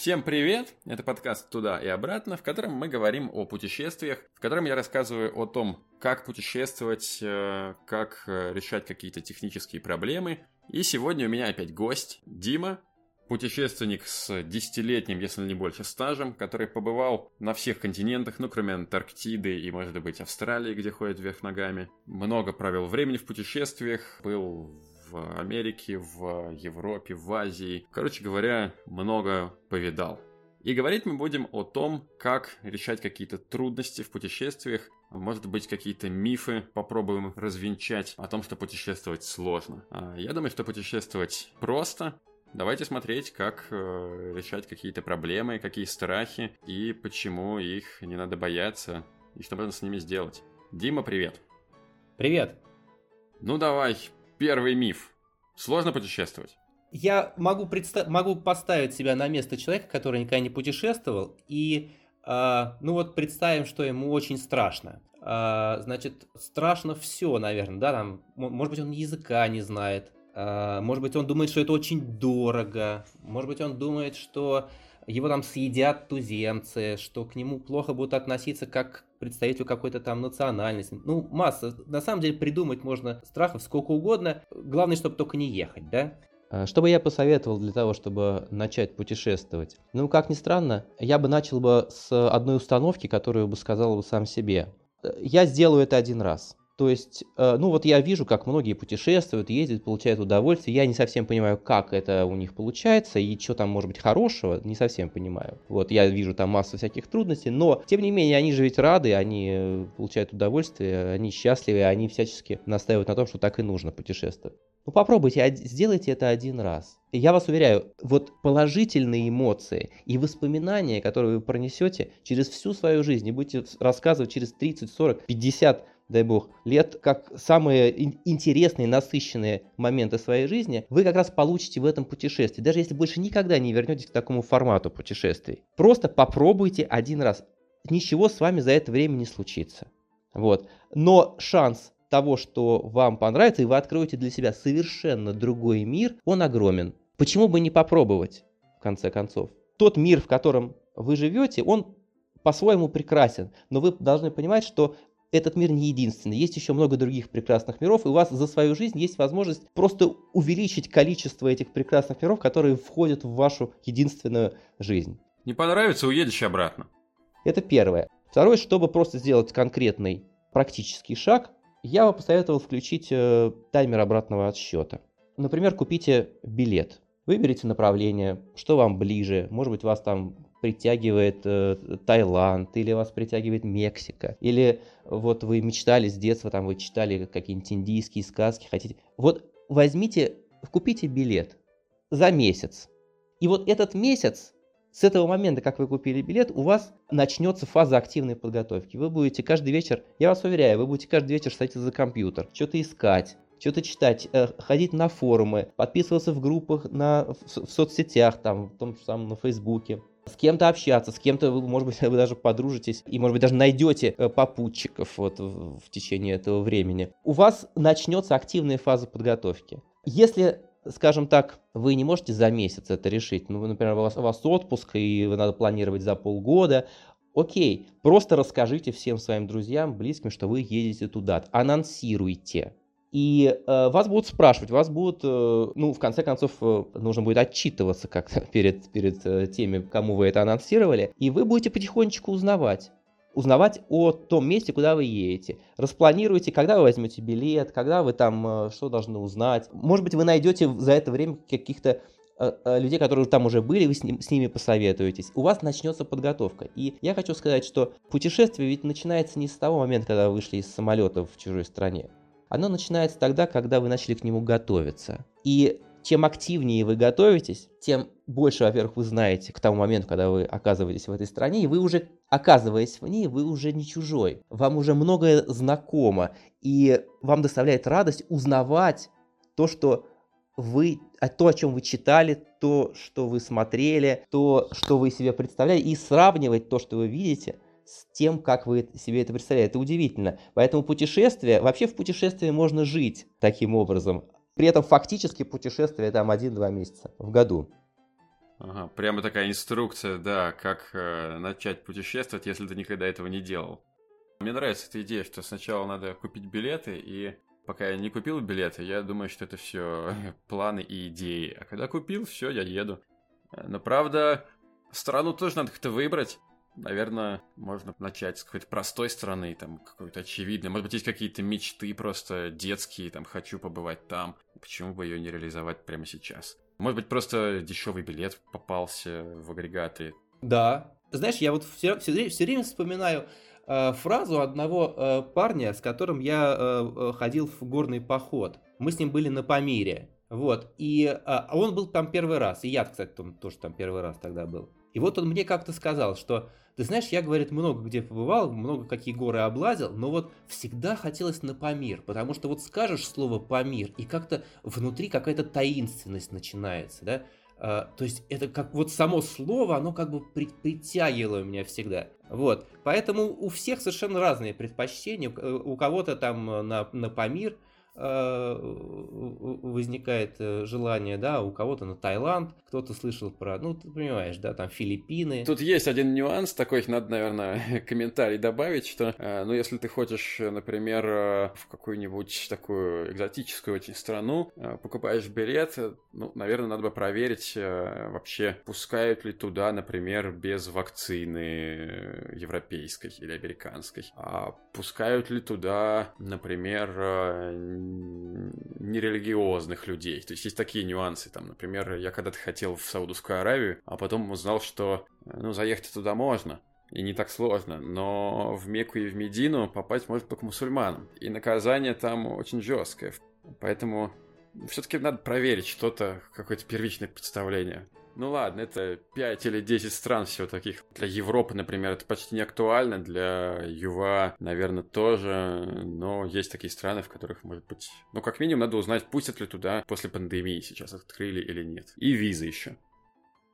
Всем привет! Это подкаст «Туда и обратно», в котором мы говорим о путешествиях, в котором я рассказываю о том, как путешествовать, э, как э, решать какие-то технические проблемы. И сегодня у меня опять гость Дима, путешественник с десятилетним, если не больше, стажем, который побывал на всех континентах, ну, кроме Антарктиды и, может быть, Австралии, где ходит вверх ногами. Много провел времени в путешествиях, был в Америке, в Европе, в Азии. Короче говоря, много повидал. И говорить мы будем о том, как решать какие-то трудности в путешествиях, может быть, какие-то мифы попробуем развенчать о том, что путешествовать сложно. А, я думаю, что путешествовать просто. Давайте смотреть, как э, решать какие-то проблемы, какие страхи и почему их не надо бояться и что можно с ними сделать. Дима, привет. Привет. Ну давай, Первый миф. Сложно путешествовать? Я могу, предста- могу поставить себя на место человека, который никогда не путешествовал, и э, ну вот представим, что ему очень страшно. Э, значит, страшно все, наверное, да, там, может быть, он языка не знает, э, может быть, он думает, что это очень дорого, может быть, он думает, что его там съедят туземцы, что к нему плохо будут относиться как к представителю какой-то там национальности. Ну, масса. На самом деле придумать можно страхов сколько угодно. Главное, чтобы только не ехать, да? А, что бы я посоветовал для того, чтобы начать путешествовать? Ну, как ни странно, я бы начал бы с одной установки, которую бы сказал бы сам себе. Э, я сделаю это один раз. То есть, э, ну вот я вижу, как многие путешествуют, ездят, получают удовольствие. Я не совсем понимаю, как это у них получается и что там может быть хорошего, не совсем понимаю. Вот я вижу там массу всяких трудностей, но тем не менее они же ведь рады, они получают удовольствие, они счастливы, они всячески настаивают на том, что так и нужно путешествовать. Ну попробуйте, сделайте это один раз. Я вас уверяю, вот положительные эмоции и воспоминания, которые вы пронесете через всю свою жизнь и будете рассказывать через 30, 40, 50 дай бог, лет, как самые интересные, насыщенные моменты своей жизни, вы как раз получите в этом путешествии, даже если больше никогда не вернетесь к такому формату путешествий. Просто попробуйте один раз. Ничего с вами за это время не случится. Вот. Но шанс того, что вам понравится, и вы откроете для себя совершенно другой мир, он огромен. Почему бы не попробовать, в конце концов? Тот мир, в котором вы живете, он по-своему прекрасен, но вы должны понимать, что этот мир не единственный. Есть еще много других прекрасных миров, и у вас за свою жизнь есть возможность просто увеличить количество этих прекрасных миров, которые входят в вашу единственную жизнь. Не понравится, уедешь обратно. Это первое. Второе, чтобы просто сделать конкретный практический шаг, я бы посоветовал включить э, таймер обратного отсчета. Например, купите билет. Выберите направление, что вам ближе. Может быть, вас там притягивает э, Таиланд, или вас притягивает Мексика, или вот вы мечтали с детства, там вы читали какие-нибудь индийские сказки, хотите. Вот возьмите, купите билет за месяц. И вот этот месяц, с этого момента, как вы купили билет, у вас начнется фаза активной подготовки. Вы будете каждый вечер, я вас уверяю, вы будете каждый вечер садиться за компьютер, что-то искать, что-то читать, э, ходить на форумы, подписываться в группах на, в, в соцсетях, там, в том же самом на Фейсбуке, с кем-то общаться, с кем-то вы, может быть, вы даже подружитесь и, может быть, даже найдете э, попутчиков вот в, в течение этого времени. У вас начнется активная фаза подготовки. Если скажем так, вы не можете за месяц это решить. Ну, например, у вас, у вас отпуск, и надо планировать за полгода. Окей, просто расскажите всем своим друзьям, близким, что вы едете туда. Анонсируйте. И э, вас будут спрашивать, вас будут, э, ну, в конце концов, э, нужно будет отчитываться как-то перед, перед э, теми, кому вы это анонсировали, и вы будете потихонечку узнавать. Узнавать о том месте, куда вы едете. Распланируйте, когда вы возьмете билет, когда вы там э, что должны узнать. Может быть, вы найдете за это время каких-то э, э, людей, которые там уже были, вы с, ним, с ними посоветуетесь. У вас начнется подготовка. И я хочу сказать, что путешествие ведь начинается не с того момента, когда вы вышли из самолета в чужой стране оно начинается тогда, когда вы начали к нему готовиться. И чем активнее вы готовитесь, тем больше, во-первых, вы знаете к тому моменту, когда вы оказываетесь в этой стране, и вы уже, оказываясь в ней, вы уже не чужой. Вам уже многое знакомо, и вам доставляет радость узнавать то, что вы, а то, о чем вы читали, то, что вы смотрели, то, что вы себе представляли, и сравнивать то, что вы видите – с тем, как вы себе это представляете. Это удивительно. Поэтому путешествие, вообще в путешествии можно жить таким образом. При этом фактически путешествие там 1-2 месяца в году. Ага, прямо такая инструкция, да, как э, начать путешествовать, если ты никогда этого не делал. Мне нравится эта идея, что сначала надо купить билеты, и пока я не купил билеты, я думаю, что это все планы и идеи. А когда купил, все, я еду. Но правда, страну тоже надо как-то выбрать. Наверное, можно начать с какой-то простой страны, там, какой-то очевидной. Может быть, есть какие-то мечты просто детские, там, хочу побывать там. Почему бы ее не реализовать прямо сейчас? Может быть, просто дешевый билет попался в агрегаты. Да. Знаешь, я вот все, все, все время вспоминаю э, фразу одного э, парня, с которым я э, э, ходил в горный поход. Мы с ним были на Памире. Вот. И э, он был там первый раз. И я, кстати, там, тоже там первый раз тогда был. И вот он мне как-то сказал, что ты знаешь, я, говорит, много где побывал, много какие горы облазил, но вот всегда хотелось на Памир, потому что вот скажешь слово Памир, и как-то внутри какая-то таинственность начинается, да? А, то есть это как вот само слово, оно как бы при, притягивало меня всегда. Вот. Поэтому у всех совершенно разные предпочтения. У кого-то там на, на Памир – Э, возникает э, желание, да, у кого-то на Таиланд, кто-то слышал про, ну, ты понимаешь, да, там Филиппины. Тут есть один нюанс такой, надо, наверное, комментарий добавить, что, э, ну, если ты хочешь, например, в какую-нибудь такую экзотическую очень страну, покупаешь билет, ну, наверное, надо бы проверить вообще, пускают ли туда, например, без вакцины европейской или американской, а пускают ли туда, например, нерелигиозных людей. То есть есть такие нюансы. Там, например, я когда-то хотел в Саудовскую Аравию, а потом узнал, что ну, заехать туда можно. И не так сложно, но в Мекку и в Медину попасть может только мусульманам. И наказание там очень жесткое. Поэтому все-таки надо проверить что-то, какое-то первичное представление. Ну ладно, это 5 или 10 стран всего таких. Для Европы, например, это почти не актуально, для ЮВА, наверное, тоже, но есть такие страны, в которых, может быть, ну, как минимум, надо узнать, пустят ли туда после пандемии сейчас открыли или нет. И визы еще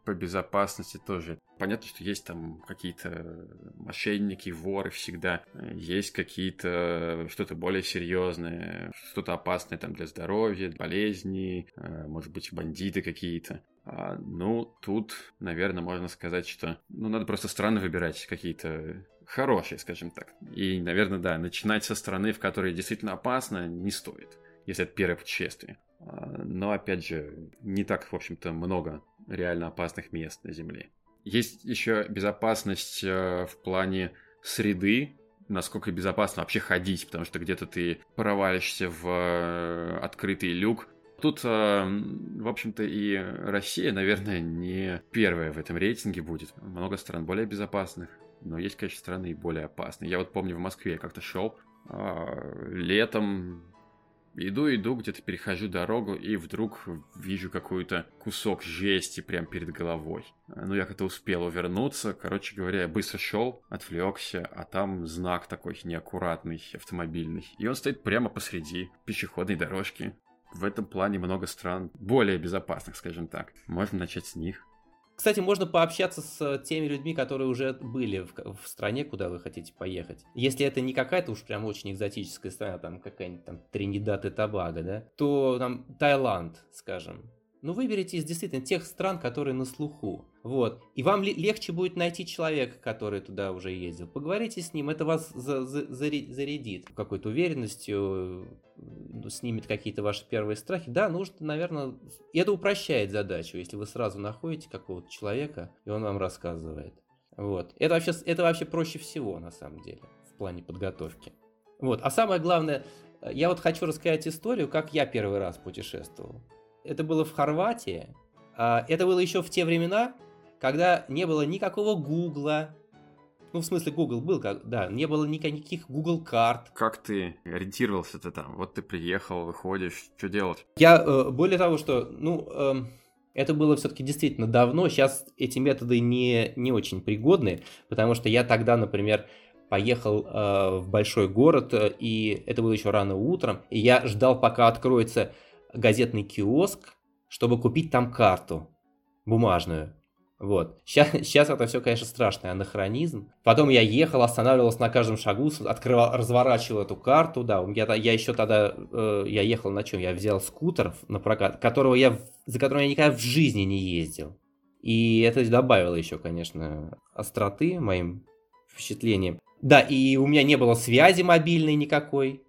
по безопасности тоже. Понятно, что есть там какие-то мошенники, воры всегда. Есть какие-то что-то более серьезное, что-то опасное там для здоровья, болезни, э, может быть, бандиты какие-то. А, ну, тут, наверное, можно сказать, что ну, надо просто страны выбирать какие-то хорошие, скажем так. И, наверное, да, начинать со страны, в которой действительно опасно, не стоит, если это первое путешествие. А, но, опять же, не так, в общем-то, много реально опасных мест на Земле. Есть еще безопасность э, в плане среды, насколько безопасно вообще ходить, потому что где-то ты провалишься в э, открытый люк, Тут, эм, в общем-то, и Россия, наверное, не первая в этом рейтинге будет. Много стран более безопасных, но есть, конечно, страны и более опасные. Я вот помню, в Москве я как-то шел а, летом, иду, иду, где-то перехожу дорогу, и вдруг вижу какой-то кусок жести прямо перед головой. Ну, я как-то успел увернуться, короче говоря, я быстро шел, отвлекся, а там знак такой неаккуратный, автомобильный. И он стоит прямо посреди пешеходной дорожки в этом плане много стран более безопасных, скажем так. Можно начать с них. Кстати, можно пообщаться с теми людьми, которые уже были в, в стране, куда вы хотите поехать. Если это не какая-то уж прям очень экзотическая страна, там какая-нибудь там Тринидад и Тобаго, да, то там Таиланд, скажем, ну, выберите из действительно тех стран, которые на слуху. Вот. И вам легче будет найти человека, который туда уже ездил. Поговорите с ним, это вас за за зарядит какой-то уверенностью, ну, снимет какие-то ваши первые страхи. Да, нужно, наверное, это упрощает задачу, если вы сразу находите какого-то человека, и он вам рассказывает. Вот. Это вообще, это вообще проще всего, на самом деле, в плане подготовки. Вот. А самое главное, я вот хочу рассказать историю, как я первый раз путешествовал это было в Хорватии. А, это было еще в те времена, когда не было никакого Гугла. Ну, в смысле, Google был, как, да, не было никаких Google карт. Как ты ориентировался-то там? Вот ты приехал, выходишь, что делать? Я, э, более того, что, ну, эм, это было все-таки действительно давно. Сейчас эти методы не, не очень пригодны, потому что я тогда, например, поехал э, в большой город, э, и это было еще рано утром, и я ждал, пока откроется газетный киоск, чтобы купить там карту бумажную. Вот. Сейчас, сейчас это все, конечно, страшный анахронизм. Потом я ехал, останавливался на каждом шагу, открывал, разворачивал эту карту. Да, я, я еще тогда, э, я ехал на чем? Я взял скутер на прокат, которого я, за которым я никогда в жизни не ездил. И это добавило еще, конечно, остроты моим впечатлениям. Да, и у меня не было связи мобильной никакой.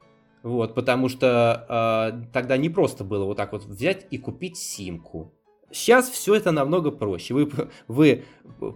Вот, потому что э, тогда не просто было вот так вот взять и купить симку. Сейчас все это намного проще. Вы, вы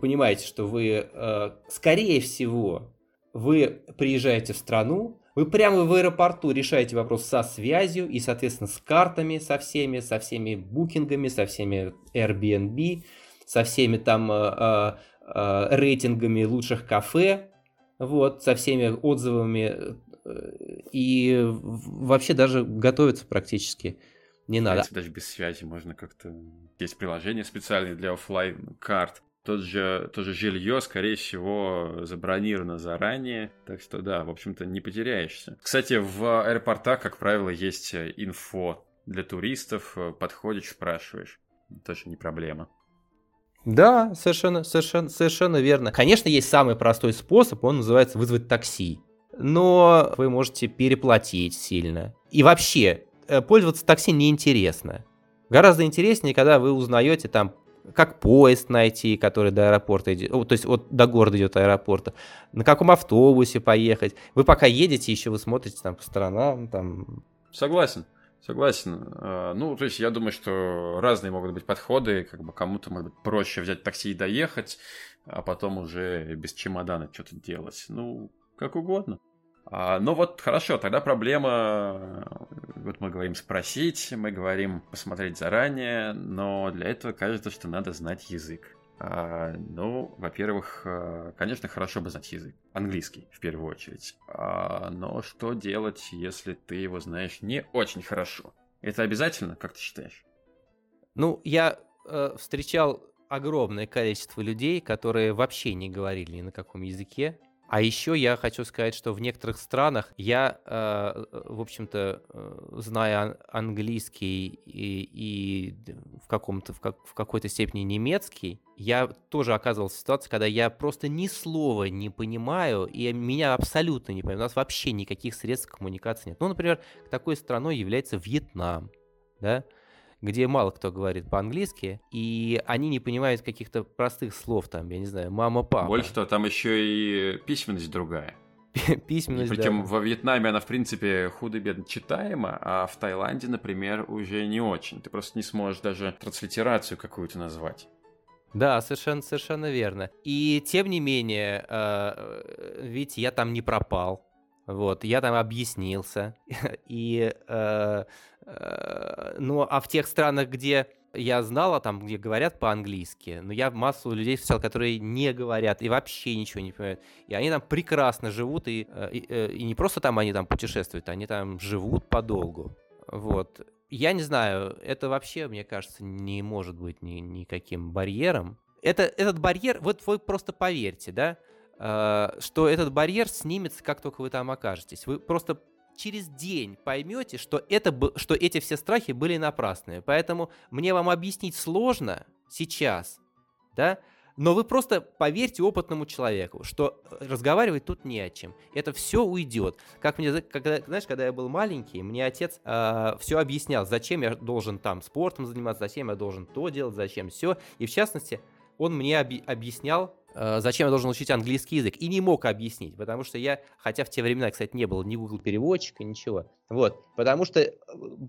понимаете, что вы, э, скорее всего, вы приезжаете в страну, вы прямо в аэропорту решаете вопрос со связью и, соответственно, с картами, со всеми, со всеми букингами, со всеми Airbnb, со всеми там э, э, рейтингами лучших кафе, вот, со всеми отзывами и вообще даже готовиться практически не надо. Даже без связи можно как-то... Есть приложение специальное для офлайн карт тот же, то же жилье, скорее всего, забронировано заранее, так что да, в общем-то, не потеряешься. Кстати, в аэропортах, как правило, есть инфо для туристов, подходишь, спрашиваешь. Тоже не проблема. Да, совершенно, совершенно, совершенно верно. Конечно, есть самый простой способ, он называется вызвать такси. Но вы можете переплатить сильно. И вообще, э, пользоваться такси неинтересно. Гораздо интереснее, когда вы узнаете там как поезд найти, который до аэропорта идет, то есть вот до города идет аэропорта, на каком автобусе поехать. Вы пока едете, еще вы смотрите там по сторонам, там. Согласен. Согласен. А, ну, то есть я думаю, что разные могут быть подходы, как бы кому-то может быть проще взять такси и доехать, а потом уже без чемодана что-то делать. Ну, как угодно. А, ну вот хорошо, тогда проблема, вот мы говорим спросить, мы говорим посмотреть заранее, но для этого кажется, что надо знать язык. А, ну, во-первых, а, конечно, хорошо бы знать язык, английский в первую очередь. А, но что делать, если ты его знаешь не очень хорошо? Это обязательно, как ты считаешь? Ну, я э, встречал огромное количество людей, которые вообще не говорили ни на каком языке, а еще я хочу сказать, что в некоторых странах я, э, в общем-то, э, зная английский и, и в, каком-то, в, как, в какой-то степени немецкий, я тоже оказывался в ситуации, когда я просто ни слова не понимаю, и меня абсолютно не понимаю. У нас вообще никаких средств коммуникации нет. Ну, например, такой страной является Вьетнам, да, где мало кто говорит по-английски, и они не понимают каких-то простых слов, там, я не знаю, мама, папа. Больше того, там еще и письменность другая. Письменность, Причем да. во Вьетнаме она, в принципе, худо-бедно читаема, а в Таиланде, например, уже не очень. Ты просто не сможешь даже транслитерацию какую-то назвать. Да, совершенно, совершенно верно. И тем не менее, э, видите, я там не пропал. Вот, я там объяснился. И, э, э, ну, а в тех странах, где я знала, там, где говорят по-английски, но я массу людей встречал, которые не говорят и вообще ничего не понимают. И они там прекрасно живут, и, э, и, э, и не просто там они там путешествуют, они там живут подолгу. Вот. Я не знаю, это вообще, мне кажется, не может быть ни, никаким барьером. Это, этот барьер, вот вы просто поверьте, да, Э, что этот барьер снимется, как только вы там окажетесь. Вы просто через день поймете, что, это, что эти все страхи были напрасные. Поэтому мне вам объяснить сложно сейчас, да, но вы просто поверьте опытному человеку, что разговаривать тут не о чем. Это все уйдет. Как мне, когда, знаешь, когда я был маленький, мне отец э, все объяснял, зачем я должен там спортом заниматься, зачем я должен то делать, зачем все. И в частности, он мне объяснял Э, зачем я должен учить английский язык, и не мог объяснить, потому что я, хотя в те времена, кстати, не было ни Google переводчика, ничего, вот, потому что, э,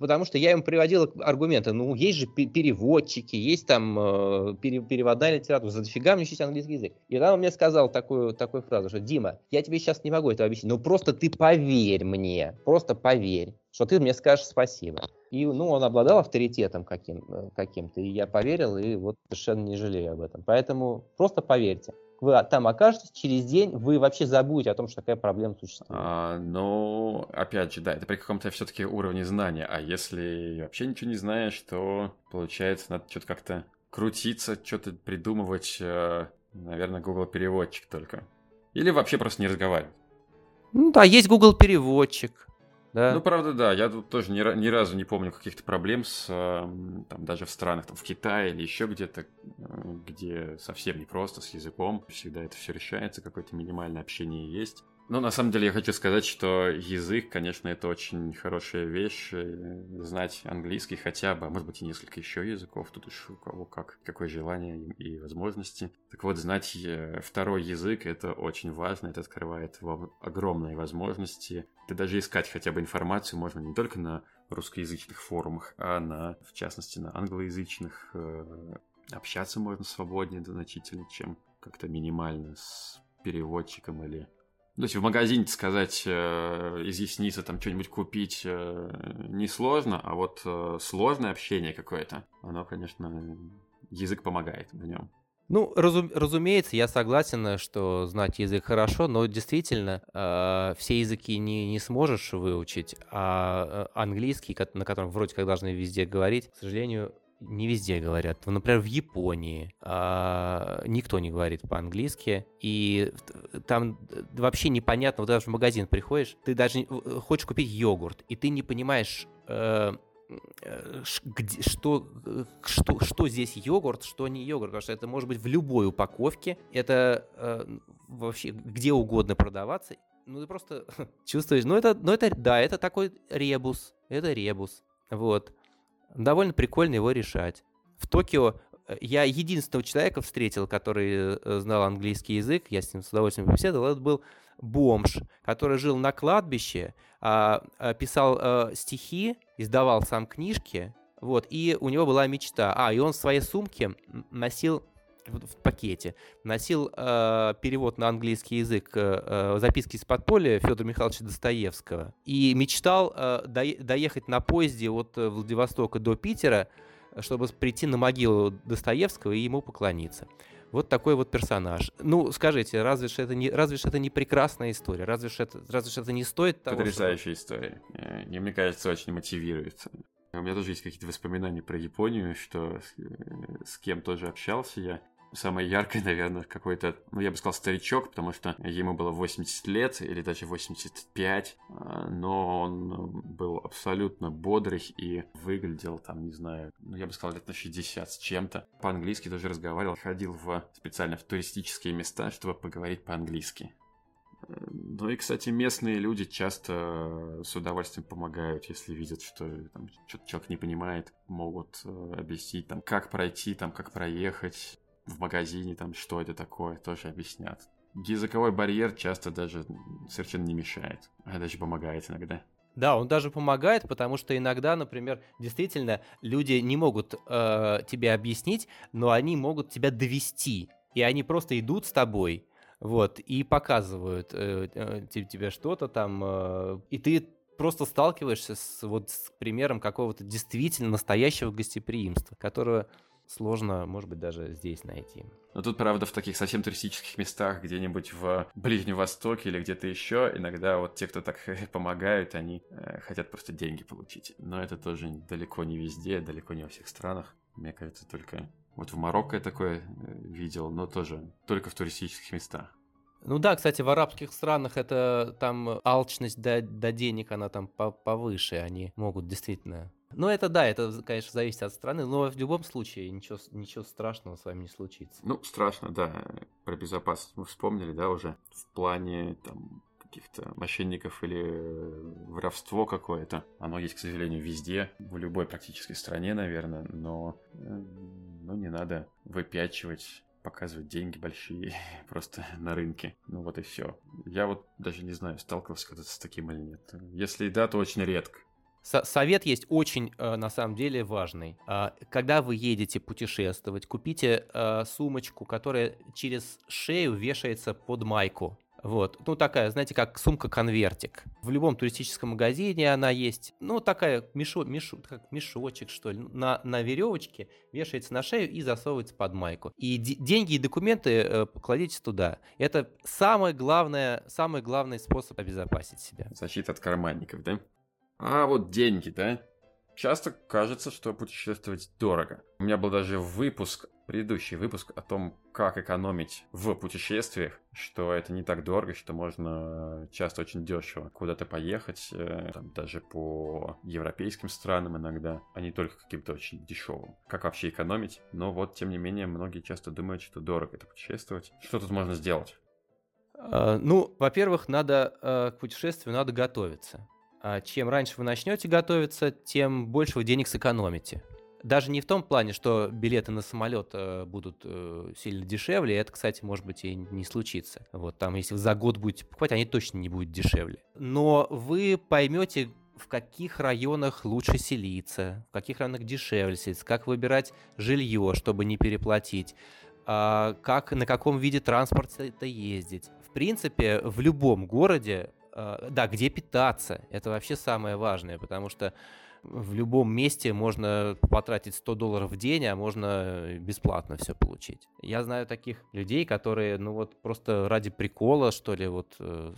потому что я им приводил аргументы, ну, есть же переводчики, есть там э, переводная литература, за дофига мне учить английский язык. И он мне сказал такую, такую фразу, что, Дима, я тебе сейчас не могу это объяснить, но просто ты поверь мне, просто поверь, что ты мне скажешь спасибо. И, ну, он обладал авторитетом каким, э, каким-то, и я поверил, и вот совершенно не жалею об этом. Поэтому просто поверьте. Вы там окажетесь, через день вы вообще забудете о том, что такая проблема существует. А, ну, опять же, да, это при каком-то все-таки уровне знания. А если вообще ничего не знаешь, то, получается, надо что-то как-то крутиться, что-то придумывать, э, наверное, Google переводчик только. Или вообще просто не разговаривать. Ну да, есть Google переводчик. Да. Ну, правда, да. Я тут тоже ни, ни разу не помню каких-то проблем с, там, даже в странах, там, в Китае или еще где-то, где совсем непросто с языком. Всегда это все решается, какое-то минимальное общение есть. Ну, на самом деле, я хочу сказать, что язык, конечно, это очень хорошая вещь, э, знать английский хотя бы, а может быть и несколько еще языков, тут уж у кого как, какое желание и возможности. Так вот, знать э, второй язык — это очень важно, это открывает вам огромные возможности. Да даже искать хотя бы информацию можно не только на русскоязычных форумах, а на, в частности, на англоязычных. Э, общаться можно свободнее значительно, чем как-то минимально с переводчиком или то есть в магазине сказать, э, изъясниться, там что-нибудь купить э, несложно, а вот э, сложное общение какое-то, оно, конечно, язык помогает в нем. Ну, разум, разумеется, я согласен, что знать язык хорошо, но действительно э, все языки не, не сможешь выучить, а э, английский, на котором вроде как должны везде говорить, к сожалению, не везде говорят. Например, в Японии а, никто не говорит по-английски, и там вообще непонятно, вот даже в магазин приходишь, ты даже э, хочешь купить йогурт, и ты не понимаешь, э, э где, что, э, что, что здесь йогурт, что не йогурт, потому что это может быть в любой упаковке, это э, вообще где угодно продаваться, ну ты просто чувствуешь, ну это, ну это, да, это такой ребус, это ребус, вот. Довольно прикольно его решать. В Токио э, я единственного человека встретил, который э, знал английский язык, я с ним с удовольствием побеседовал, это был бомж, который жил на кладбище, а, а, писал а, стихи, издавал сам книжки, вот, и у него была мечта. А, и он в своей сумке носил в, в пакете носил э, перевод на английский язык э, записки из подполья Федора Михайловича Достоевского и мечтал э, до, доехать на поезде от Владивостока до Питера, чтобы прийти на могилу Достоевского и ему поклониться. Вот такой вот персонаж. Ну, скажите, разве ж это не, разве ж это не прекрасная история? Разве ж это, разве ж это не стоит того, Потрясающая что... история. И, мне кажется, очень мотивирует. У меня тоже есть какие-то воспоминания про Японию, что с, с кем тоже общался я самое яркое, наверное, какой-то, ну, я бы сказал, старичок, потому что ему было 80 лет или даже 85, а, но он был абсолютно бодрый и выглядел там, не знаю, ну, я бы сказал, лет на 60 с чем-то. По-английски тоже разговаривал, ходил в специально в туристические места, чтобы поговорить по-английски. Ну и, кстати, местные люди часто с удовольствием помогают, если видят, что там, человек не понимает, могут э, объяснить, там, как пройти, там, как проехать в магазине, там, что это такое, тоже объяснят. Языковой барьер часто даже совершенно не мешает, а даже помогает иногда. Да, он даже помогает, потому что иногда, например, действительно люди не могут э, тебе объяснить, но они могут тебя довести, и они просто идут с тобой, вот, и показывают э, э, тебе что-то там, э, и ты просто сталкиваешься с вот с примером какого-то действительно настоящего гостеприимства, которого сложно, может быть, даже здесь найти. Но тут, правда, в таких совсем туристических местах, где-нибудь в Ближнем Востоке или где-то еще, иногда вот те, кто так помогают, они э, хотят просто деньги получить. Но это тоже далеко не везде, далеко не во всех странах. Мне кажется, только вот в Марокко я такое э, видел, но тоже только в туристических местах. Ну да, кстати, в арабских странах это там алчность до, до денег, она там повыше, они могут действительно ну, это да, это, конечно, зависит от страны, но в любом случае ничего, ничего страшного с вами не случится. Ну, страшно, да. Про безопасность мы вспомнили, да, уже в плане там каких-то мошенников или воровство какое-то. Оно есть, к сожалению, везде, в любой практически стране, наверное, но ну, не надо выпячивать показывать деньги большие просто на рынке. Ну вот и все. Я вот даже не знаю, сталкивался когда-то с таким или нет. Если да, то очень редко совет есть очень, э, на самом деле, важный. А, когда вы едете путешествовать, купите э, сумочку, которая через шею вешается под майку. Вот, ну такая, знаете, как сумка-конвертик. В любом туристическом магазине она есть. Ну такая мешо, мешо, как мешочек, что ли, на, на веревочке вешается на шею и засовывается под майку. И деньги и документы э, покладите туда. Это самый главный, самый главный способ обезопасить себя. Защита от карманников, да? А вот деньги, да? Часто кажется, что путешествовать дорого. У меня был даже выпуск, предыдущий выпуск о том, как экономить в путешествиях, что это не так дорого, что можно часто очень дешево куда-то поехать, э, там, даже по европейским странам иногда, а не только каким-то очень дешевым. Как вообще экономить? Но вот, тем не менее, многие часто думают, что дорого это путешествовать. Что тут можно сделать? А, ну, во-первых, надо э, к путешествию надо готовиться. А чем раньше вы начнете готовиться, тем больше вы денег сэкономите. Даже не в том плане, что билеты на самолет э, будут э, сильно дешевле. Это, кстати, может быть и не случится. Вот там, если вы за год будете покупать, они точно не будут дешевле. Но вы поймете, в каких районах лучше селиться, в каких районах дешевле селиться, как выбирать жилье, чтобы не переплатить, а, как, на каком виде транспорта это ездить. В принципе, в любом городе, да, где питаться, это вообще самое важное, потому что в любом месте можно потратить 100 долларов в день, а можно бесплатно все получить. Я знаю таких людей, которые, ну вот просто ради прикола, что ли, вот, э,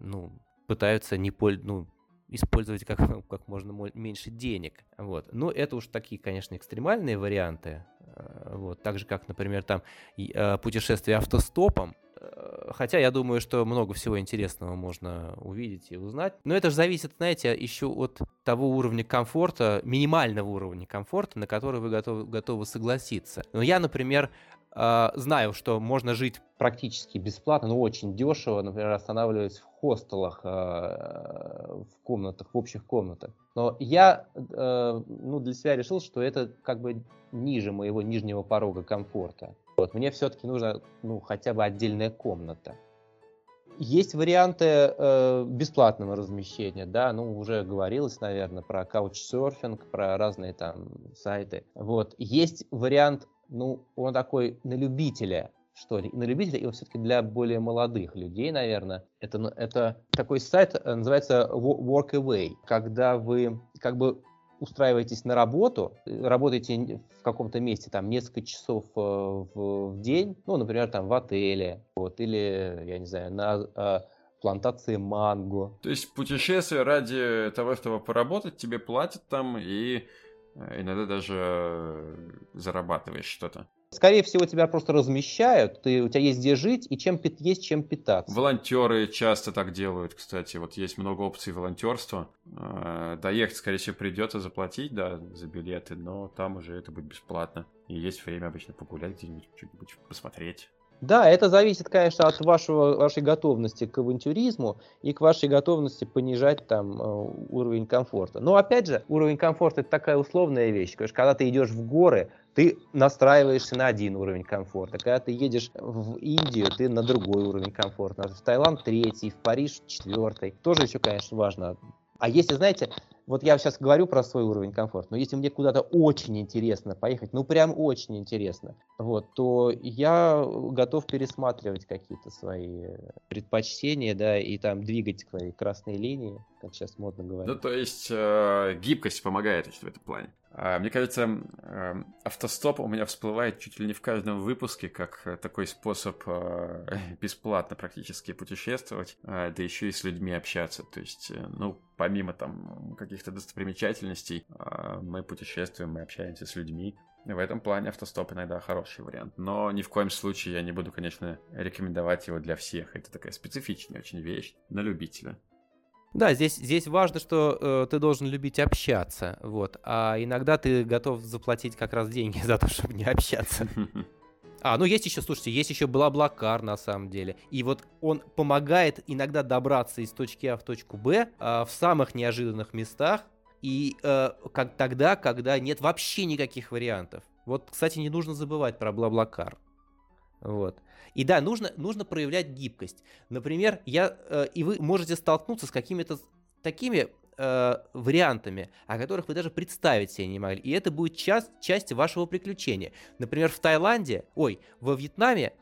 ну, пытаются не пол... ну, использовать как, как можно меньше денег. Вот. Но это уж такие, конечно, экстремальные варианты. Э, вот. Так же, как, например, там э, путешествие автостопом. Э, хотя я думаю, что много всего интересного можно увидеть и узнать. Но это же зависит, знаете, еще от того уровня комфорта, минимального уровня комфорта, на который вы готовы, готовы согласиться. Но я, например, знаю, что можно жить практически бесплатно, но очень дешево, например, останавливаясь в хостелах, э, в комнатах, в общих комнатах. Но я э, ну, для себя решил, что это как бы ниже моего нижнего порога комфорта. Вот, мне все-таки нужна ну, хотя бы отдельная комната. Есть варианты э, бесплатного размещения, да, ну уже говорилось, наверное, про каучсерфинг, про разные там сайты. Вот есть вариант, ну он такой на любителя, что ли, на любителя, и все-таки для более молодых людей, наверное. Это, ну, это такой сайт, э, называется Workaway, когда вы как бы устраиваетесь на работу, э, работаете в каком-то месте там несколько часов э, в, в день, ну, например, там в отеле, вот, или, я не знаю, на э, плантации манго. То есть путешествие ради того, чтобы поработать, тебе платят там и иногда даже зарабатываешь что-то. Скорее всего, тебя просто размещают, ты, у тебя есть где жить и чем, есть чем питаться. Волонтеры часто так делают, кстати. Вот есть много опций волонтерства. Э, доехать, скорее всего, придется заплатить, да, за билеты, но там уже это будет бесплатно. И есть время обычно погулять где-нибудь, что-нибудь посмотреть. Да, это зависит, конечно, от вашего, вашей готовности к авантюризму и к вашей готовности понижать там э, уровень комфорта. Но опять же, уровень комфорта это такая условная вещь. Конечно, когда ты идешь в горы, ты настраиваешься на один уровень комфорта. Когда ты едешь в Индию, ты на другой уровень комфорта. В Таиланд третий, в Париж четвертый. Тоже еще, конечно, важно. А если, знаете, вот я сейчас говорю про свой уровень комфорта, но если мне куда-то очень интересно поехать, ну прям очень интересно, вот, то я готов пересматривать какие-то свои предпочтения, да, и там двигать свои красные линии, как сейчас модно говорить. Ну, то есть э, гибкость помогает в этом плане. А, мне кажется, эм, автостоп у меня всплывает чуть ли не в каждом выпуске, как э, такой способ э, бесплатно практически путешествовать, а, да еще и с людьми общаться. То есть, э, ну, помимо там каких-то достопримечательностей, а, мы путешествуем, мы общаемся с людьми. В этом плане автостоп иногда хороший вариант. Но ни в коем случае я не буду, конечно, рекомендовать его для всех. Это такая специфичная очень вещь на любителя. Да, здесь, здесь важно, что э, ты должен любить общаться, вот, а иногда ты готов заплатить как раз деньги за то, чтобы не общаться. А, ну есть еще, слушайте, есть еще Блаблакар на самом деле. И вот он помогает иногда добраться из точки А в точку Б э, в самых неожиданных местах, и э, как тогда, когда нет вообще никаких вариантов. Вот, кстати, не нужно забывать про Блаблакар. Вот. И да, нужно, нужно проявлять гибкость. Например, я, э, и вы можете столкнуться с какими-то такими э, вариантами, о которых вы даже представить себе не могли. И это будет часть, часть вашего приключения. Например, в Таиланде, ой, во Вьетнаме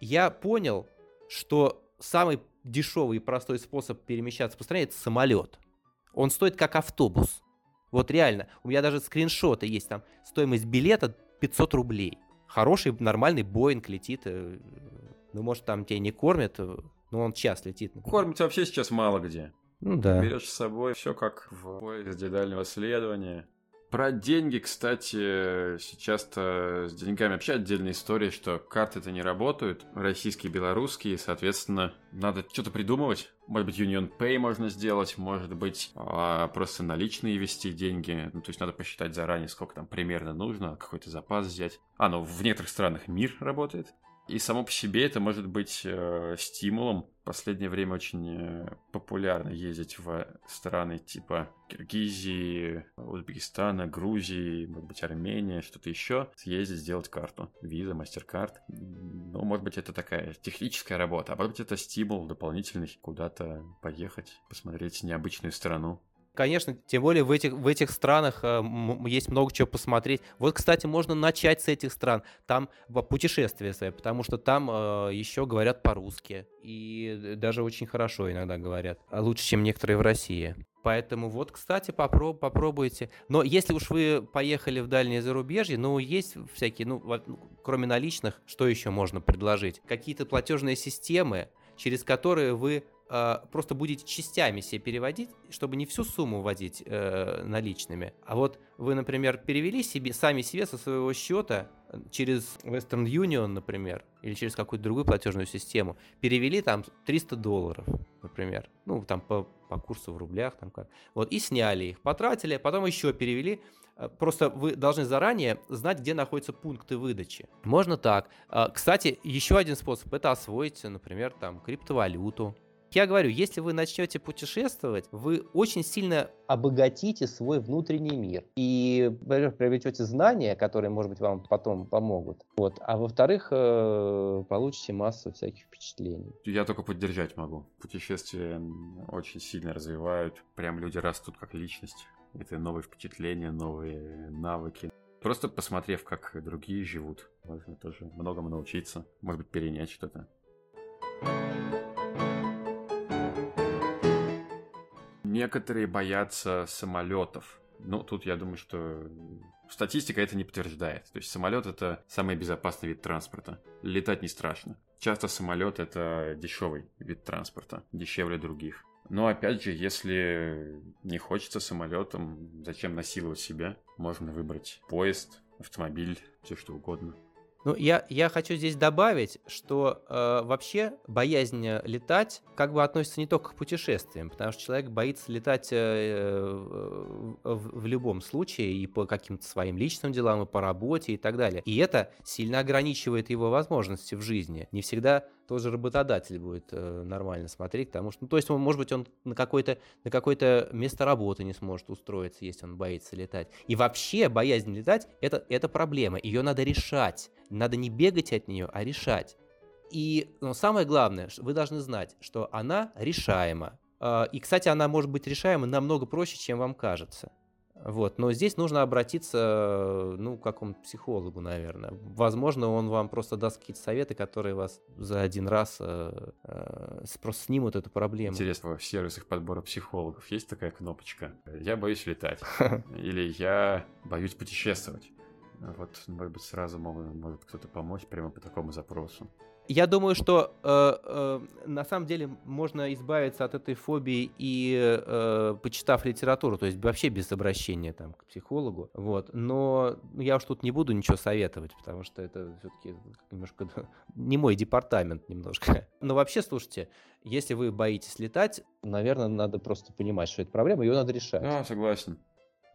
я понял, что самый дешевый и простой способ перемещаться по стране это самолет. Он стоит как автобус. Вот реально, у меня даже скриншоты есть там. Стоимость билета 500 рублей хороший, нормальный Боинг летит. Э, ну, может, там тебя не кормят, э, но он час летит. Кормить вообще сейчас мало где. Ну да. Берешь с собой все как в поезде дальнего следования. Про деньги, кстати, сейчас-то с деньгами вообще отдельная история, что карты-то не работают, российские, белорусские, соответственно, надо что-то придумывать. Может быть, Union Pay можно сделать, может быть, а, просто наличные вести деньги. Ну, то есть надо посчитать заранее, сколько там примерно нужно, какой-то запас взять. А, ну, в некоторых странах мир работает. И само по себе это может быть э, стимулом. Последнее время очень э, популярно ездить в страны типа Киргизии, Узбекистана, Грузии, может быть, Армения, что-то еще. Съездить, сделать карту. Виза, мастер-карт. Ну, может быть, это такая техническая работа, а может быть, это стимул дополнительный куда-то поехать, посмотреть необычную страну. Конечно, тем более в этих, в этих странах э, есть много чего посмотреть. Вот, кстати, можно начать с этих стран. Там путешествия свои, потому что там э, еще говорят по-русски. И даже очень хорошо иногда говорят. А лучше, чем некоторые в России. Поэтому вот, кстати, попроб, попробуйте. Но если уж вы поехали в дальнее зарубежье, ну, есть всякие, ну, ну кроме наличных, что еще можно предложить? Какие-то платежные системы, через которые вы просто будете частями себе переводить, чтобы не всю сумму вводить э, наличными. А вот вы, например, перевели себе сами себе со своего счета э, через Western Union, например, или через какую-то другую платежную систему, перевели там 300 долларов, например, ну там по, по курсу в рублях, там как, вот, и сняли их, потратили, а потом еще перевели, э, Просто вы должны заранее знать, где находятся пункты выдачи. Можно так. Э, кстати, еще один способ это освоить, например, там криптовалюту я говорю, если вы начнете путешествовать, вы очень сильно обогатите свой внутренний мир. И, во-первых, приобретете знания, которые, может быть, вам потом помогут. Вот. А во-вторых, э, получите массу всяких впечатлений. Я только поддержать могу. Путешествия очень сильно развивают. Прям люди растут как личность. Это новые впечатления, новые навыки. Просто посмотрев, как другие живут, можно тоже многому научиться. Может быть, перенять что-то. Некоторые боятся самолетов. Ну, тут я думаю, что статистика это не подтверждает. То есть самолет это самый безопасный вид транспорта. Летать не страшно. Часто самолет это дешевый вид транспорта, дешевле других. Но опять же, если не хочется самолетом, зачем насиловать себя? Можно выбрать поезд, автомобиль, все что угодно. Ну, я, я хочу здесь добавить, что э, вообще боязнь летать как бы относится не только к путешествиям, потому что человек боится летать э, э, в, в любом случае и по каким-то своим личным делам, и по работе и так далее. И это сильно ограничивает его возможности в жизни. Не всегда тоже работодатель будет э, нормально смотреть, потому что, ну, то есть, он, может быть, он на какое-то на какое-то место работы не сможет устроиться, если он боится летать. И вообще боязнь летать это, это проблема, ее надо решать. Надо не бегать от нее, а решать. И но самое главное, вы должны знать, что она решаема. А, и, кстати, она может быть решаема намного проще, чем вам кажется. Вот, но здесь нужно обратиться, ну, к какому-то психологу, наверное. Возможно, он вам просто даст какие-то советы, которые вас за один раз э, э, просто снимут эту проблему. Интересно, в сервисах подбора психологов есть такая кнопочка? Я боюсь летать. Или я боюсь путешествовать. Вот, может быть, сразу могут, может кто-то помочь прямо по такому запросу. Я думаю, что э, э, на самом деле можно избавиться от этой фобии и э, почитав литературу, то есть вообще без обращения там к психологу. Вот. Но я уж тут не буду ничего советовать, потому что это все-таки немножко не мой департамент немножко. Но вообще, слушайте, если вы боитесь летать, наверное, надо просто понимать, что это проблема, ее надо решать. Да, согласен.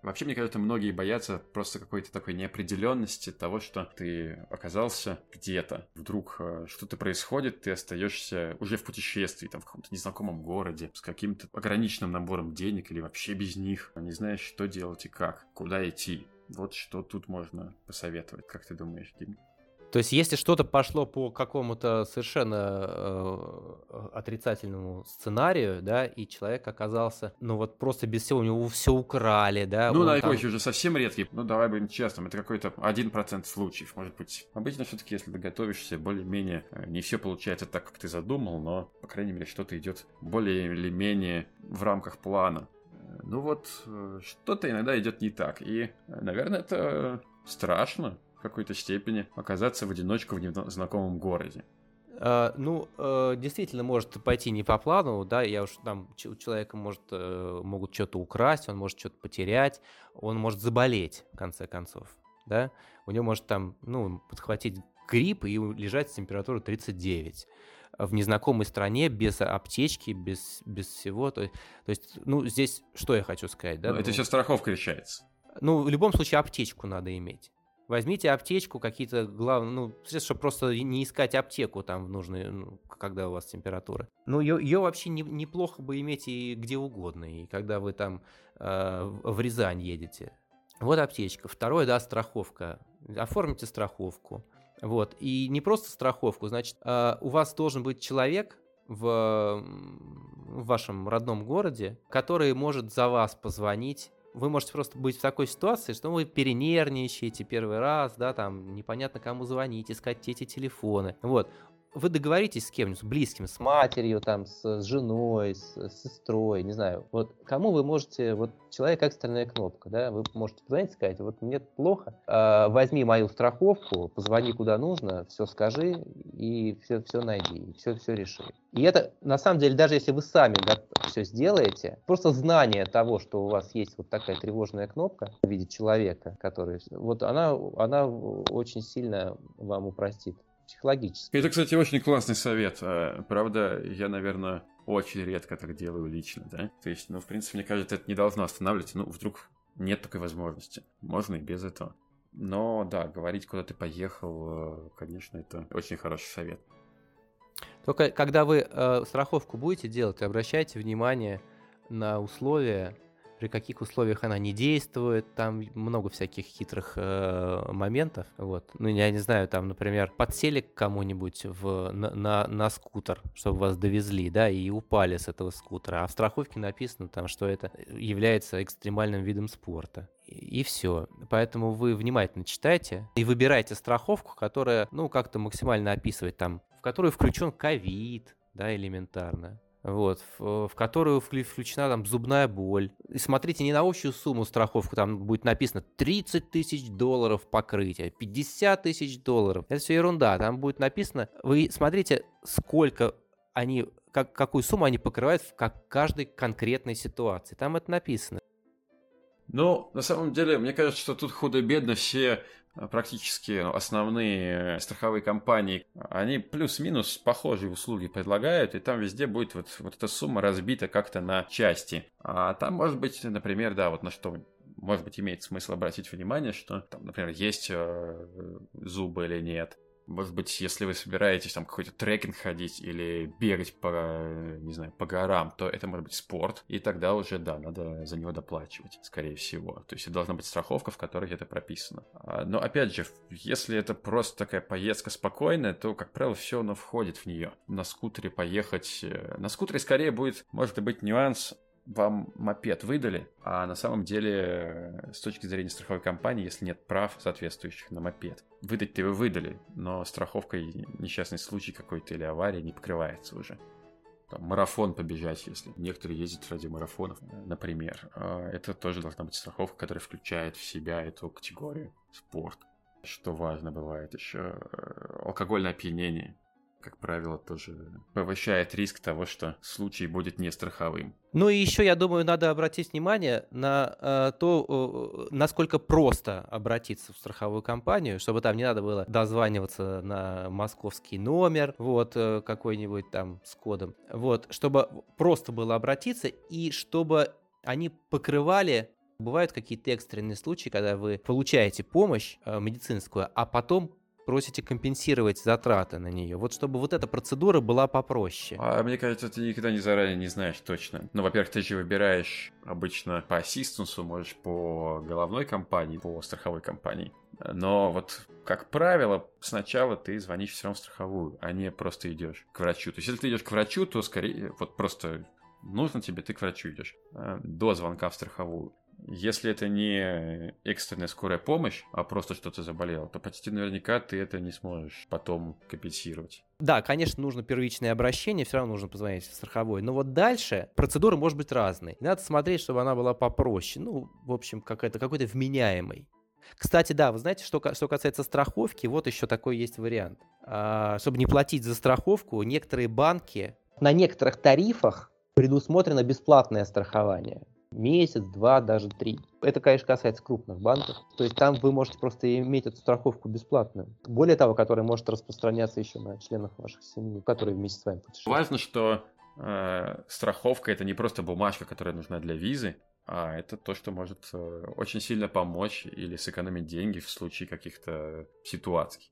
Вообще, мне кажется, многие боятся просто какой-то такой неопределенности того, что ты оказался где-то. Вдруг э, что-то происходит, ты остаешься уже в путешествии, там, в каком-то незнакомом городе, с каким-то ограниченным набором денег или вообще без них. Не знаешь, что делать и как, куда идти. Вот что тут можно посоветовать, как ты думаешь, Дим? То есть, если что-то пошло по какому-то совершенно э, отрицательному сценарию, да, и человек оказался, ну вот просто без всего, у него все украли, да. Ну, да, там... уже совсем редкий. Ну, давай будем честным, это какой-то один процент случаев, может быть. Обычно все-таки, если ты готовишься, более-менее э, не все получается так, как ты задумал, но, по крайней мере, что-то идет более или менее в рамках плана. Ну вот, э, что-то иногда идет не так. И, наверное, это страшно, в какой-то степени оказаться в одиночку в незнакомом городе. Uh, ну, uh, действительно, может пойти не по плану, да, я уж там у человека может, uh, могут что-то украсть, он может что-то потерять, он может заболеть, в конце концов, да, у него может там, ну, подхватить грипп и лежать с температурой 39 в незнакомой стране, без аптечки, без, без всего, то, то есть, ну, здесь что я хочу сказать, да? Ну, это ну, все страховка решается. Ну, в любом случае аптечку надо иметь. Возьмите аптечку, какие-то главные, ну, чтобы просто не искать аптеку там в нужной, ну, когда у вас температура. Ну, ее вообще не, неплохо бы иметь и где угодно, и когда вы там э, в Рязань едете. Вот аптечка. Второе, да, страховка. Оформите страховку. Вот. И не просто страховку, значит, э, у вас должен быть человек в, в вашем родном городе, который может за вас позвонить вы можете просто быть в такой ситуации, что вы перенервничаете первый раз, да, там непонятно кому звонить, искать эти телефоны. Вот вы договоритесь с кем-нибудь, с близким, с матерью, там, с, с женой, с, с сестрой, не знаю, вот кому вы можете, вот человек экстренная кнопка, да, вы можете позвонить и сказать, вот мне плохо, э, возьми мою страховку, позвони куда нужно, все скажи и все, все найди, все, все реши. И это, на самом деле, даже если вы сами все сделаете, просто знание того, что у вас есть вот такая тревожная кнопка в виде человека, который, вот она, она очень сильно вам упростит психологически. Это, кстати, очень классный совет. А, правда, я, наверное, очень редко так делаю лично, да? То есть, ну, в принципе, мне кажется, это не должно останавливать. Ну, вдруг нет такой возможности. Можно и без этого. Но, да, говорить, куда ты поехал, э, конечно, это очень хороший совет. Только когда вы э, страховку будете делать, обращайте внимание на условия при каких условиях она не действует, там много всяких хитрых э, моментов, вот. Ну, я не знаю, там, например, подсели к кому-нибудь в, на, на, на скутер, чтобы вас довезли, да, и упали с этого скутера, а в страховке написано там, что это является экстремальным видом спорта и все. Поэтому вы внимательно читайте и выбирайте страховку, которая, ну, как-то максимально описывает там, в которую включен ковид, да, элементарно вот, в, в которую включена там зубная боль. И смотрите не на общую сумму страховку, там будет написано 30 тысяч долларов покрытия, 50 тысяч долларов. Это все ерунда, там будет написано, вы смотрите, сколько они, как, какую сумму они покрывают в как каждой конкретной ситуации. Там это написано. Ну, на самом деле, мне кажется, что тут худо-бедно все Э, практически основные страховые компании, они плюс-минус похожие услуги предлагают, и там везде будет вот, вот эта сумма разбита как-то на части. А там может быть, например, да, вот на что может быть, имеет смысл обратить внимание, что, там, например, есть э, зубы или нет, может быть, если вы собираетесь там какой-то трекинг ходить или бегать по, не знаю, по горам, то это может быть спорт, и тогда уже, да, надо за него доплачивать, скорее всего. То есть должна быть страховка, в которой это прописано. А, но, опять же, если это просто такая поездка спокойная, то, как правило, все оно входит в нее. На скутере поехать... Э, на скутере скорее будет, может быть, нюанс вам мопед выдали, а на самом деле, э, с точки зрения страховой компании, если нет прав соответствующих на мопед, выдать-то его выдали, но страховкой несчастный случай какой-то или авария не покрывается уже. Там, марафон побежать, если некоторые ездят ради марафонов, э, например. А это тоже должна быть страховка, которая включает в себя эту категорию спорт. Что важно бывает еще, э, алкогольное опьянение как правило, тоже повышает риск того, что случай будет не страховым. Ну и еще, я думаю, надо обратить внимание на э, то, э, насколько просто обратиться в страховую компанию, чтобы там не надо было дозваниваться на московский номер, вот, э, какой-нибудь там с кодом, вот, чтобы просто было обратиться и чтобы они покрывали Бывают какие-то экстренные случаи, когда вы получаете помощь э, медицинскую, а потом просите компенсировать затраты на нее. Вот чтобы вот эта процедура была попроще. А мне кажется, ты никогда не заранее не знаешь точно. Ну, во-первых, ты же выбираешь обычно по ассистенсу, можешь по головной компании, по страховой компании. Но вот, как правило, сначала ты звонишь все равно в страховую, а не просто идешь к врачу. То есть, если ты идешь к врачу, то скорее вот просто нужно тебе, ты к врачу идешь э, до звонка в страховую. Если это не экстренная скорая помощь, а просто что-то заболело, то почти наверняка ты это не сможешь потом компенсировать. Да, конечно, нужно первичное обращение, все равно нужно позвонить в страховой. Но вот дальше процедура может быть разной. надо смотреть, чтобы она была попроще. Ну, в общем, какая-то, какой-то вменяемой. Кстати, да, вы знаете, что, что касается страховки, вот еще такой есть вариант. А, чтобы не платить за страховку, некоторые банки... На некоторых тарифах предусмотрено бесплатное страхование месяц, два, даже три. Это, конечно, касается крупных банков. То есть там вы можете просто иметь эту страховку бесплатную. Более того, которая может распространяться еще на членов ваших семьи, которые вместе с вами путешествуют. Важно, что э, страховка это не просто бумажка, которая нужна для визы, а это то, что может э, очень сильно помочь или сэкономить деньги в случае каких-то ситуаций.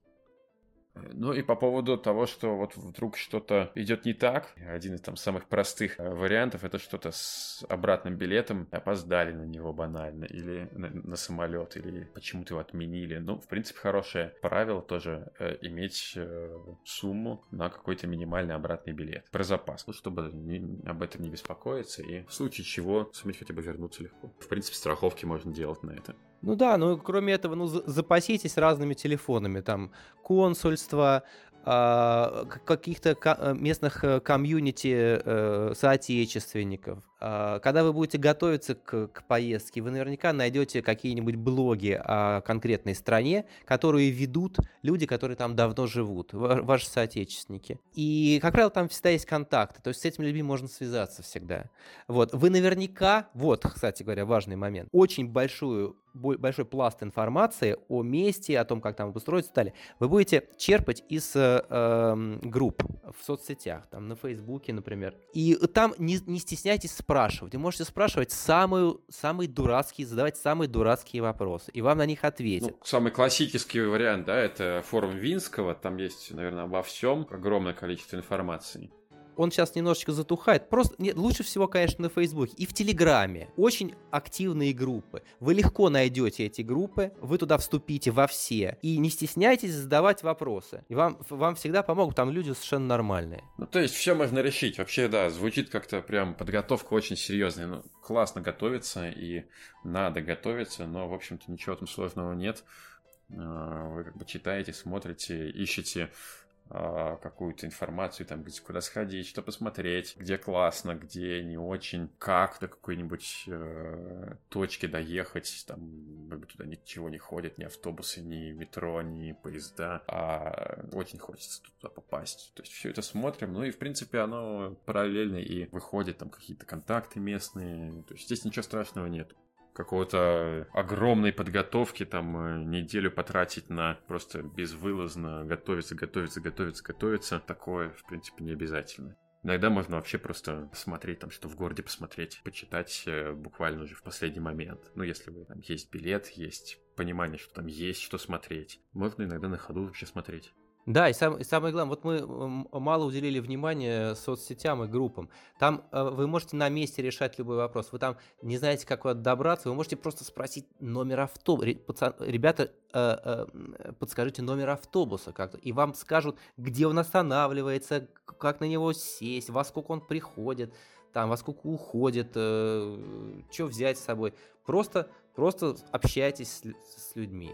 Ну и по поводу того, что вот вдруг что-то идет не так, один из там самых простых э, вариантов это что-то с обратным билетом, опоздали на него банально, или на, на самолет, или почему-то его отменили. Ну, в принципе, хорошее правило тоже э, иметь э, сумму на какой-то минимальный обратный билет. Про запас, ну, чтобы не, об этом не беспокоиться, и в случае чего суметь хотя бы вернуться легко. В принципе, страховки можно делать на это. Ну да, ну кроме этого, ну запаситесь разными телефонами, там консульство, а, каких-то местных э, комьюнити э, соотечественников. А, когда вы будете готовиться к, к поездке, вы наверняка найдете какие-нибудь блоги о конкретной стране, которые ведут люди, которые там давно живут, ваши соотечественники. И, как правило, там всегда есть контакты, то есть с этими людьми можно связаться всегда. Вот. Вы наверняка, вот, кстати говоря, важный момент, очень большую большой пласт информации о месте, о том, как там обустроиться и далее, вы будете черпать из э, эм, групп в соцсетях, там на Фейсбуке, например. И там не, не стесняйтесь спрашивать. Вы можете спрашивать самую, самые дурацкие, задавать самые дурацкие вопросы, и вам на них ответят. Ну, самый классический вариант, да, это форум Винского, там есть, наверное, во всем огромное количество информации он сейчас немножечко затухает. Просто нет, лучше всего, конечно, на Фейсбуке и в Телеграме. Очень активные группы. Вы легко найдете эти группы, вы туда вступите во все. И не стесняйтесь задавать вопросы. И вам, вам всегда помогут там люди совершенно нормальные. Ну, то есть все можно решить. Вообще, да, звучит как-то прям подготовка очень серьезная. Ну, классно готовиться и надо готовиться, но, в общем-то, ничего там сложного нет. А, вы как бы читаете, смотрите, ищете какую-то информацию, там, где, куда сходить, что посмотреть, где классно, где не очень, как до какой-нибудь э, точки доехать, там, туда ничего не ходит, ни автобусы, ни метро, ни поезда, а очень хочется туда попасть. То есть все это смотрим, ну и, в принципе, оно параллельно и выходит, там, какие-то контакты местные, то есть здесь ничего страшного нет какого-то огромной подготовки, там, э, неделю потратить на просто безвылазно готовиться, готовиться, готовиться, готовиться, такое, в принципе, не обязательно. Иногда можно вообще просто смотреть там, что в городе посмотреть, почитать э, буквально уже в последний момент. Ну, если вы там есть билет, есть понимание, что там есть что смотреть. Можно иногда на ходу вообще смотреть. Да, и, сам, и самое главное, вот мы мало уделили внимания соцсетям и группам. Там э, вы можете на месте решать любой вопрос. Вы там не знаете, как куда добраться, вы можете просто спросить номер автобуса. Ребята, э, э, подскажите номер автобуса как-то, и вам скажут, где он останавливается, как на него сесть, во сколько он приходит, там, во сколько уходит, что взять с собой. Просто, просто общайтесь с, с людьми.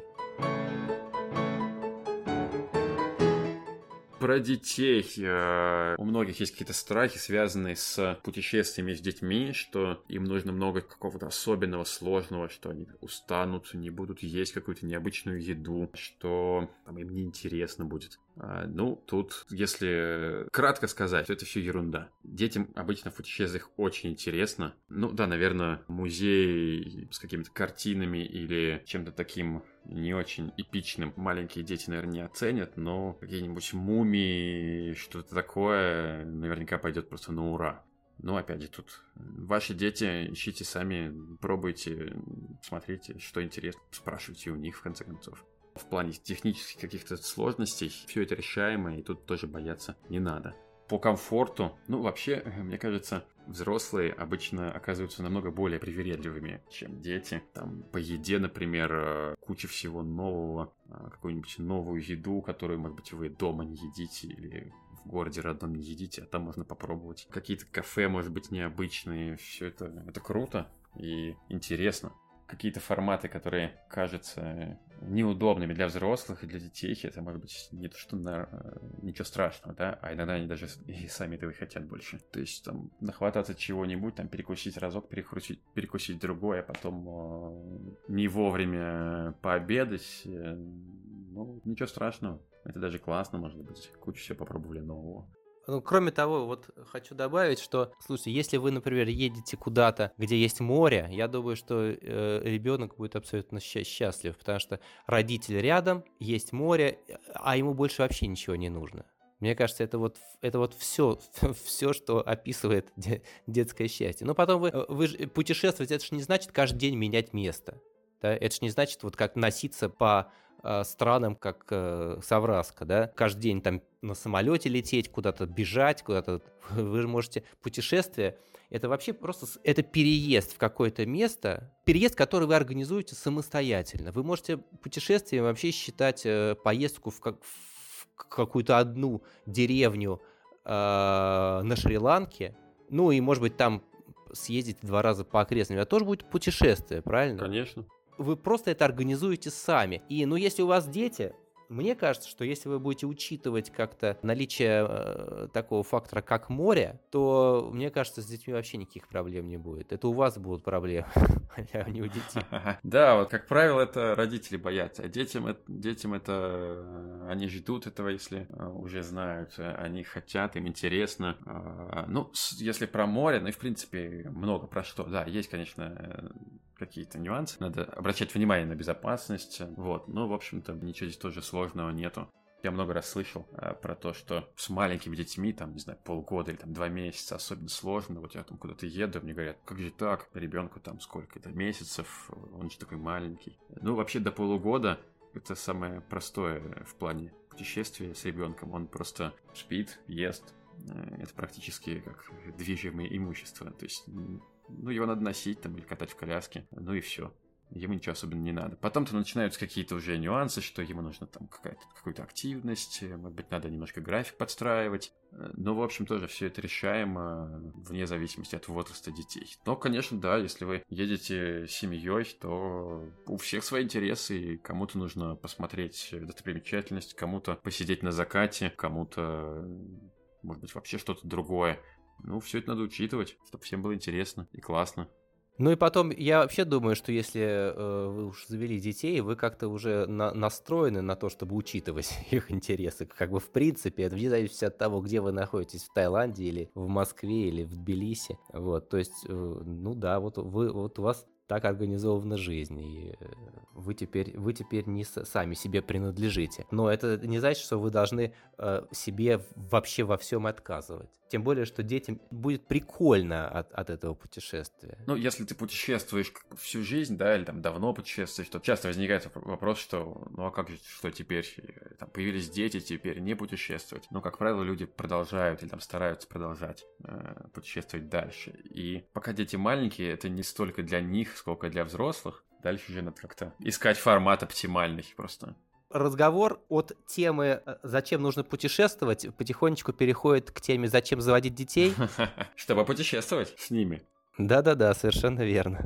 Про детей. Э, у многих есть какие-то страхи, связанные с путешествиями с детьми, что им нужно много какого-то особенного, сложного, что они устанут, не будут есть какую-то необычную еду, что там, им неинтересно будет. А, ну, тут, если кратко сказать, то это все ерунда. Детям обычно в путешествиях очень интересно. Ну да, наверное, музей с какими-то картинами или чем-то таким не очень эпичным маленькие дети, наверное, не оценят, но какие-нибудь мумии, что-то такое наверняка пойдет просто на ура. Но опять же, тут ваши дети, ищите сами, пробуйте, смотрите, что интересно, спрашивайте у них, в конце концов. В плане технических каких-то сложностей все это решаемо, и тут тоже бояться не надо по комфорту. Ну, вообще, мне кажется, взрослые обычно оказываются намного более привередливыми, чем дети. Там по еде, например, э, куча всего нового, э, какую-нибудь новую еду, которую, может быть, вы дома не едите или в городе родном не едите, а там можно попробовать. Какие-то кафе, может быть, необычные. Все это, это круто и интересно какие-то форматы, которые кажутся неудобными для взрослых и для детей, это может быть не то, что на... ничего страшного, да, а иногда они даже и сами этого и хотят больше. То есть там нахвататься чего-нибудь, там перекусить разок, перекусить, перекусить другое, а потом э, не вовремя пообедать, э, ну, ничего страшного. Это даже классно, может быть, кучу всего попробовали нового. Ну, кроме того, вот хочу добавить, что, слушайте, если вы, например, едете куда-то, где есть море, я думаю, что э, ребенок будет абсолютно счастлив, потому что родитель рядом, есть море, а ему больше вообще ничего не нужно. Мне кажется, это вот, это вот все, все, что описывает де, детское счастье. Но потом вы, э, вы же, путешествовать, это же не значит каждый день менять место. Да? Это же не значит вот как носиться по э, странам, как э, Савраска, да, каждый день там на самолете лететь, куда-то бежать, куда-то. Вы же можете путешествие. Это вообще просто это переезд в какое-то место, переезд, который вы организуете самостоятельно. Вы можете путешествием вообще считать э, поездку в, как, в какую-то одну деревню э, на Шри-Ланке, ну и может быть там съездить два раза по окрестностям, это тоже будет путешествие, правильно? Конечно вы просто это организуете сами. И, ну, если у вас дети, мне кажется, что если вы будете учитывать как-то наличие э, такого фактора, как море, то, мне кажется, с детьми вообще никаких проблем не будет. Это у вас будут проблемы, а не у детей. Да, вот, как правило, это родители боятся. А детям, детям это... Э, они ждут этого, если э, уже знают. Они хотят, им интересно. А, ну, если про море, ну и, в принципе, много про что. Да, есть, конечно, какие-то нюансы. Надо обращать внимание на безопасность. Вот. Ну, в общем-то, ничего здесь тоже сложного нету. Я много раз слышал а, про то, что с маленькими детьми, там, не знаю, полгода или там два месяца особенно сложно. Вот я там куда-то еду, мне говорят, как же так? Ребенку там сколько это месяцев, он же такой маленький. Ну, вообще до полугода это самое простое в плане путешествия с ребенком. Он просто спит, ест. Э, это практически как движимое имущество. То есть ну, его надо носить там или катать в коляске, ну и все. Ему ничего особенно не надо. Потом-то начинаются какие-то уже нюансы, что ему нужно там какая-то какую-то активность, может быть, надо немножко график подстраивать. Но, в общем, тоже все это решаемо вне зависимости от возраста детей. Но, конечно, да, если вы едете с семьей, то у всех свои интересы, и кому-то нужно посмотреть достопримечательность, кому-то посидеть на закате, кому-то, может быть, вообще что-то другое. Ну, все это надо учитывать, чтобы всем было интересно и классно. Ну и потом, я вообще думаю, что если э, вы уж завели детей, вы как-то уже на, настроены на то, чтобы учитывать их интересы. Как бы в принципе, это вне зависимости от того, где вы находитесь, в Таиланде или в Москве или в Тбилиси. Вот, то есть, э, ну да, вот вы, вот у вас так организована жизнь, и э, вы теперь, вы теперь не сами себе принадлежите. Но это не значит, что вы должны э, себе вообще во всем отказывать. Тем более, что детям будет прикольно от, от этого путешествия. Ну, если ты путешествуешь всю жизнь, да, или там давно путешествуешь, то часто возникает вопрос, что ну а как же, что теперь? Там появились дети, теперь не путешествовать. Но, как правило, люди продолжают или там стараются продолжать э, путешествовать дальше. И пока дети маленькие, это не столько для них, сколько для взрослых. Дальше уже надо как-то искать формат оптимальный просто разговор от темы э, «Зачем нужно путешествовать?» потихонечку переходит к теме «Зачем заводить детей?» Чтобы путешествовать с ними. Да-да-да, совершенно верно.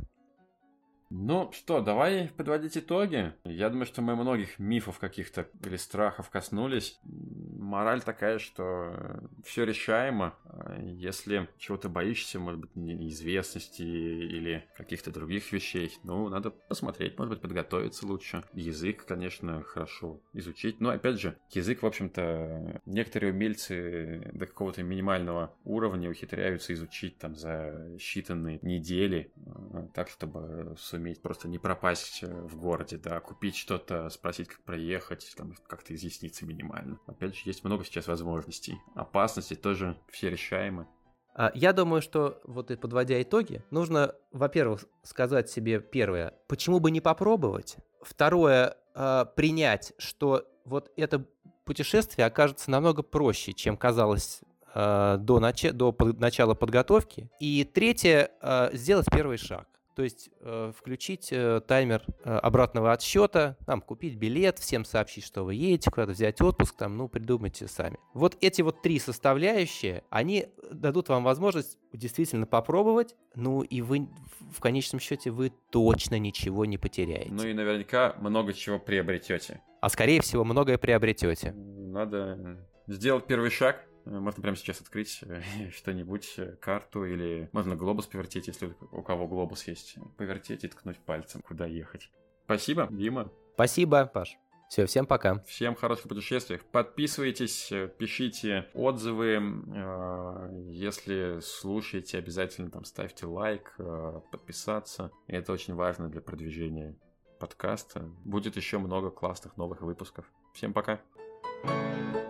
Ну что, давай подводить итоги. Я думаю, что мы многих мифов каких-то или страхов коснулись. Мораль такая, что все решаемо. Если чего-то боишься, может быть, неизвестности или каких-то других вещей, ну, надо посмотреть, может быть, подготовиться лучше. Язык, конечно, хорошо изучить. Но, опять же, язык, в общем-то, некоторые умельцы до какого-то минимального уровня ухитряются изучить там за считанные недели, э, так, чтобы суметь суметь просто не пропасть э, в городе, да, купить что-то, спросить, как проехать, там, как-то изъясниться минимально. Опять же, есть много сейчас возможностей. Опасности тоже все решаемы. А, я думаю, что вот и подводя итоги, нужно, во-первых, сказать себе первое, почему бы не попробовать? Второе, а, принять, что вот это путешествие окажется намного проще, чем казалось а, до, нач- до начала подготовки. И третье, сделать первый шаг. То есть э, включить э, таймер э, обратного отсчета, там, купить билет, всем сообщить, что вы едете, куда-то взять отпуск, там, ну, придумайте сами. Вот эти вот три составляющие, они дадут вам возможность действительно попробовать, ну, и вы в конечном счете вы точно ничего не потеряете. Ну и наверняка много чего приобретете. А скорее всего, многое приобретете. Надо сделать первый шаг, Э, можно прямо сейчас открыть э, что-нибудь, э, карту или можно глобус повертеть, если у кого глобус есть. Повертеть и ткнуть пальцем, куда ехать. Спасибо, Дима. Спасибо, Паш. Все, всем пока. Всем хороших путешествий. Подписывайтесь, пишите отзывы. Если слушаете, обязательно там ставьте лайк, подписаться. Это очень важно для продвижения подкаста. Будет еще много классных новых выпусков. Всем пока. thank you